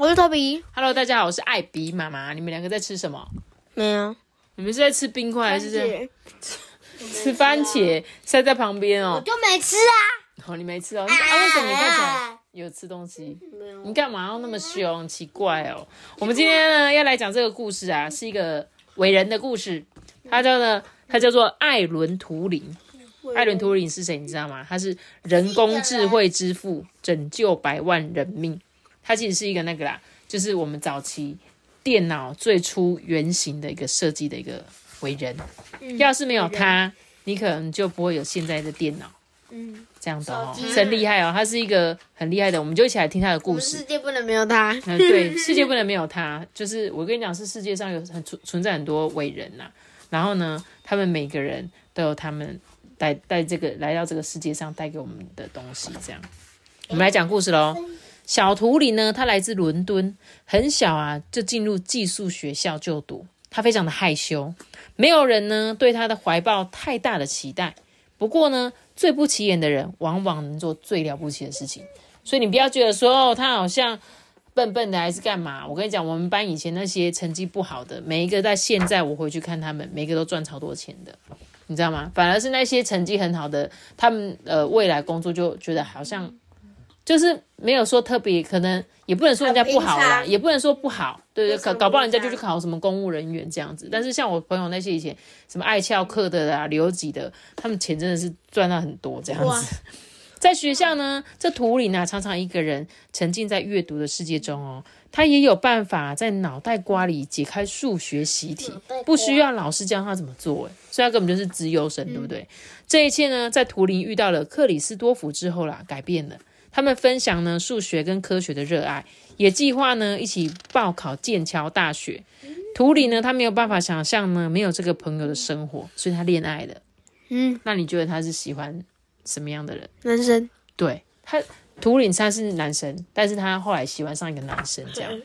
我是托比。Hello，大家好，我是艾比妈妈。你们两个在吃什么？没有，你们是在吃冰块还是在吃番茄？塞在旁边哦。我就没吃啊。哦，你没吃哦？啊，为什么你看起来有吃东西？没有你干嘛要那么凶？奇怪哦。我们今天呢要来讲这个故事啊，是一个伟人的故事。他叫呢，他叫做艾伦图灵。艾伦图灵是谁？你知道吗？他是人工智慧之父，拯救百万人命。他其实是一个那个啦，就是我们早期电脑最初原型的一个设计的一个伟人。要是没有他，你可能就不会有现在的电脑。嗯，这样的哦，手机是很厉害哦。他是一个很厉害的，我们就一起来听他的故事世。界不能没有他。嗯，对，世界不能没有他。就是我跟你讲，是世界上有很存存在很多伟人呐、然后呢，他们每个人都有他们带带这个来到这个世界上带给我们的东西。这样，我们来讲故事喽。小图里呢，他来自伦敦，很小啊就进入寄宿学校就读。他非常的害羞，没有人呢对他的怀抱太大的期待。不过呢，最不起眼的人往往能做最了不起的事情。所以你不要觉得说哦，他好像笨笨的还是干嘛？我跟你讲，我们班以前那些成绩不好的，每一个在现在我回去看他们，每个都赚超多钱的，你知道吗？反而是那些成绩很好的，他们呃未来工作就觉得好像就是没有说特别，可能也不能说人家不好啦，也不能说不好，对对，搞搞不好人家就去考什么公务人员这样子。但是像我朋友那些以前什么爱翘课的啦、留级的，他们钱真的是赚到很多这样哇子。在学校呢，这图灵呢，常常一个人沉浸在阅读的世界中哦。他也有办法在脑袋瓜里解开数学习题不需要老师教他怎么做，哎，所以他根本就是资优生，对不对？这一切呢，在图灵遇到了克里斯多夫之后啦，改变了。他们分享呢数学跟科学的热爱，也计划呢一起报考剑桥大学。图灵呢，他没有办法想象呢没有这个朋友的生活，所以他恋爱了。嗯，那你觉得他是喜欢什么样的人？男生。对他，图灵他是男生，但是他后来喜欢上一个男生，这样。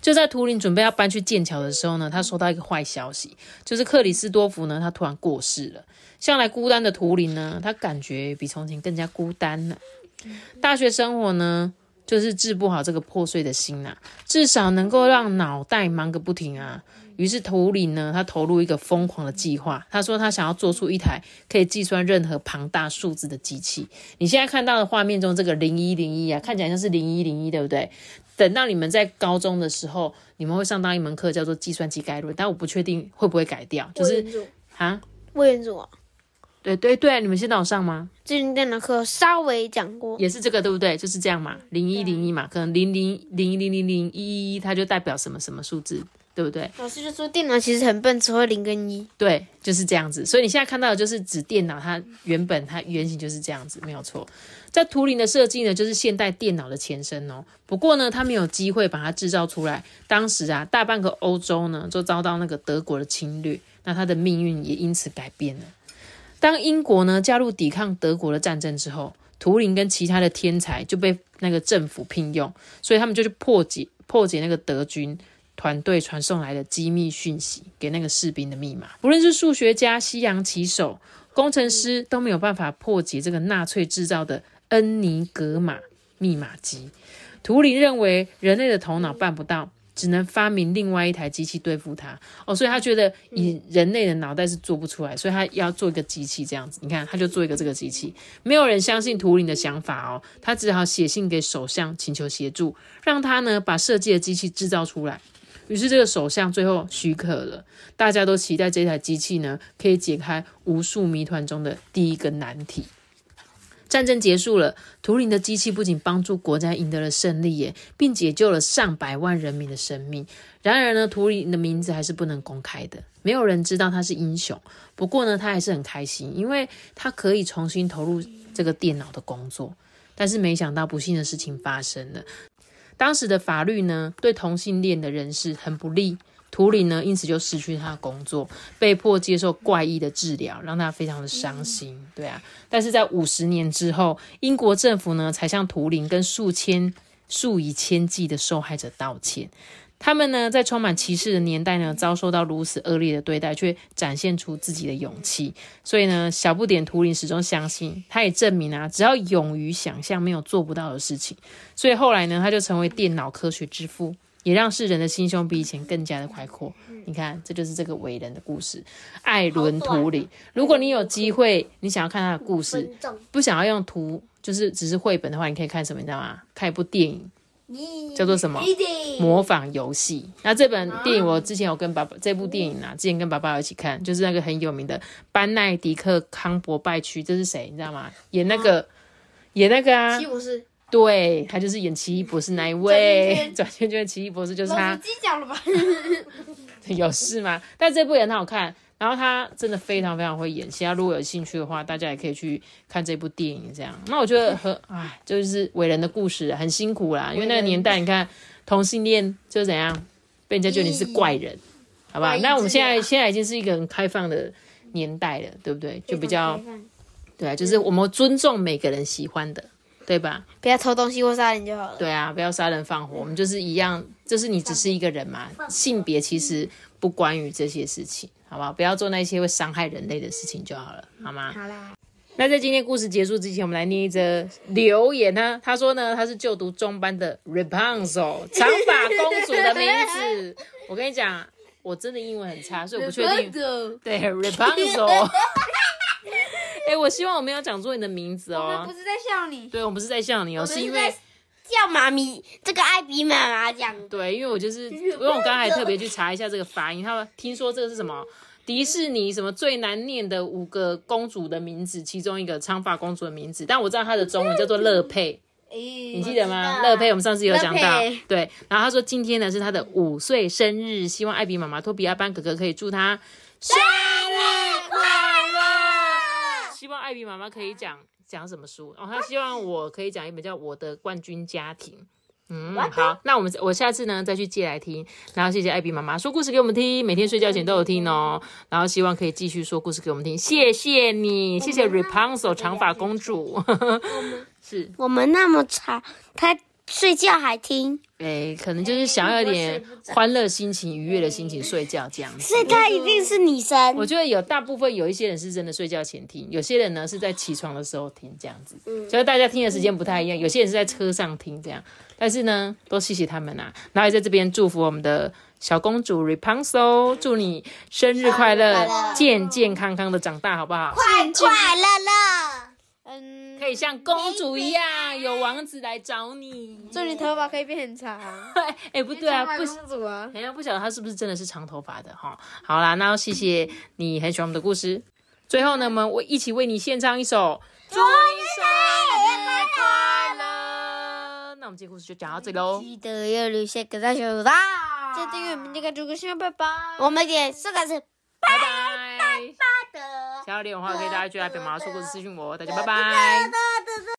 就在图灵准备要搬去剑桥的时候呢，他收到一个坏消息，就是克里斯多夫呢，他突然过世了。向来孤单的图灵呢，他感觉比从前更加孤单了。大学生活呢，就是治不好这个破碎的心呐、至少能够让脑袋忙个不停啊。于是图灵呢，他投入一个疯狂的计划。他说他想要做出一台可以计算任何庞大数字的机器。你现在看到的画面中这个零一零一啊，看起来像是零一零一，对不对？等到你们在高中的时候，你们会上到一门课叫做计算机概论，但我不确定会不会改掉，就是啊，魏元祖啊，对对对，你们现在有上吗？最近电脑课稍微讲过。也是这个对不对？就是这样嘛，零一零一嘛，可能零零零零零零一一，它就代表什么什么数字，对不对？老师就说电脑其实很笨，只会零跟一。对，就是这样子。所以你现在看到的就是指电脑，它原本它原型就是这样子，没有错。在图灵的设计呢，就是现代电脑的前身哦。不过呢，它没有机会把它制造出来。当时啊，大半个欧洲呢，就遭到那个德国的侵略，那它的命运也因此改变了。当英国呢加入抵抗德国的战争之后，图灵跟其他的天才就被那个政府聘用，所以他们就去破解破解那个德军团队传送来的机密讯息给那个士兵的密码。不论是数学家、西洋棋手、工程师，都没有办法破解这个纳粹制造的恩尼格玛密码机。图灵认为人类的头脑办不到，只能发明另外一台机器对付它。哦，所以他觉得以人类的脑袋是做不出来，所以他要做一个机器这样子。你看，他就做一个这个机器。没有人相信图灵的想法哦，他只好写信给首相请求协助，让他呢把设计的机器制造出来。于是这个首相最后许可了，大家都期待这台机器呢可以解开无数谜团中的第一个难题。战争结束了，图灵的机器不仅帮助国家赢得了胜利耶，并解救了上百万人民的生命。然而呢，图灵的名字还是不能公开的，没有人知道他是英雄。不过呢，他还是很开心，因为他可以重新投入这个电脑的工作。但是没想到不幸的事情发生了。当时的法律呢，对同性恋的人士很不利。图灵呢，因此就失去他的工作，被迫接受怪异的治疗，让他非常的伤心。对啊，但是在五十年之后，英国政府呢，才向图灵跟数千、数以千计的受害者道歉。他们呢，在充满歧视的年代呢，遭受到如此恶劣的对待，却展现出自己的勇气。所以呢，小不点图灵始终相信，他也证明啊，只要勇于想象，没有做不到的事情。所以后来呢，他就成为电脑科学之父。也让世人的心胸比以前更加的开阔。你看，这就是这个伟人的故事，艾伦·图里。如果你有机会，你想要看他的故事，不想要用图，就是只是绘本的话，你可以看什么？你知道吗？看一部电影，叫做什么？模仿游戏。那这本电影我之前有跟爸爸，这部电影啊，之前跟爸爸一起看，就是那个很有名的班奈迪克·康伯拜区，这是谁？你知道吗？演那个，演那个啊？对他就是演奇异博士那一位，转圈圈奇异博士就是他。自己讲了吧？有事吗？但这部也很好看，然后他真的非常非常会演戏。如果有兴趣的话，大家也可以去看这部电影。这样，那我觉得很唉，就是伟人的故事，很辛苦啦。因为那个年代，你看同性恋就怎样，被人家觉得你是怪人，好吧？那我们现在现在已经是一个很开放的年代了，对不对？就比较对啊，就是我们尊重每个人喜欢的。对吧？不要偷东西或杀人就好了。对啊，不要杀人放火，我们就是一样，就是你只是一个人嘛，性别其实不关于这些事情，好不好？不要做那些会伤害人类的事情就好了，好吗？好啦。那在今天故事结束之前，我们来念一则留言呢。他说呢，他是就读中班的 Rapunzel 长发公主的名字。我跟你讲，我真的英文很差，所以我不确定。对，Rapunzel。哎，我希望我没有讲错你的名字哦。我不是在笑你。对，我不是在笑你哦，是因为叫妈咪，这个艾比妈妈讲。对，因为我就是，因为我刚刚还特别去查一下这个发音，他们听说这个是什么迪士尼什么最难念的五个公主的名字，其中一个长发公主的名字，但我知道她的中文叫做乐佩，你记得吗？乐佩，我们上次有讲到，对。然后他说今天呢是他的五岁生日，希望艾比妈妈、托比阿班哥哥可以祝他生日快。希望艾比妈妈可以讲讲什么书哦？她希望我可以讲一本叫《我的冠军家庭》。嗯，好，那我们我下次呢再去借来听。然后谢谢艾比妈妈说故事给我们听，每天睡觉前都有听哦。然后希望可以继续说故事给我们听，谢谢你，谢谢 Rapunzel 长发公主。是我们那么长，他。睡觉还听，哎，可能就是想要有点欢乐心情、愉悦的心情睡觉这样子。所以他一定是女生。我觉得有大部分有一些人是真的睡觉前听，有些人呢是在起床的时候听这样子。嗯，所以大家听的时间不太一样，有些人是在车上听这样。但是呢，都谢谢他们啊，然后也在这边祝福我们的小公主 Rapunzel，祝你生日快乐，健健康康的长大，好不好？快快乐乐。嗯，可以像公主一样，有王子来找你。祝你头发可以变很长。哎，不对啊，不公主啊，人家不晓得他是不是真的是长头发的哈。好啦，那谢谢你很喜欢我们的故事。最后呢，我们我一起为你献唱一首《祝你生日快乐》。那我们这故事就讲到这里喽。记得要留下个大小的，记得订阅我们这个主播小拜拜。我们点四个字，拜拜。想要连的话，可以大家去来表妈说故事私信我，大家拜拜。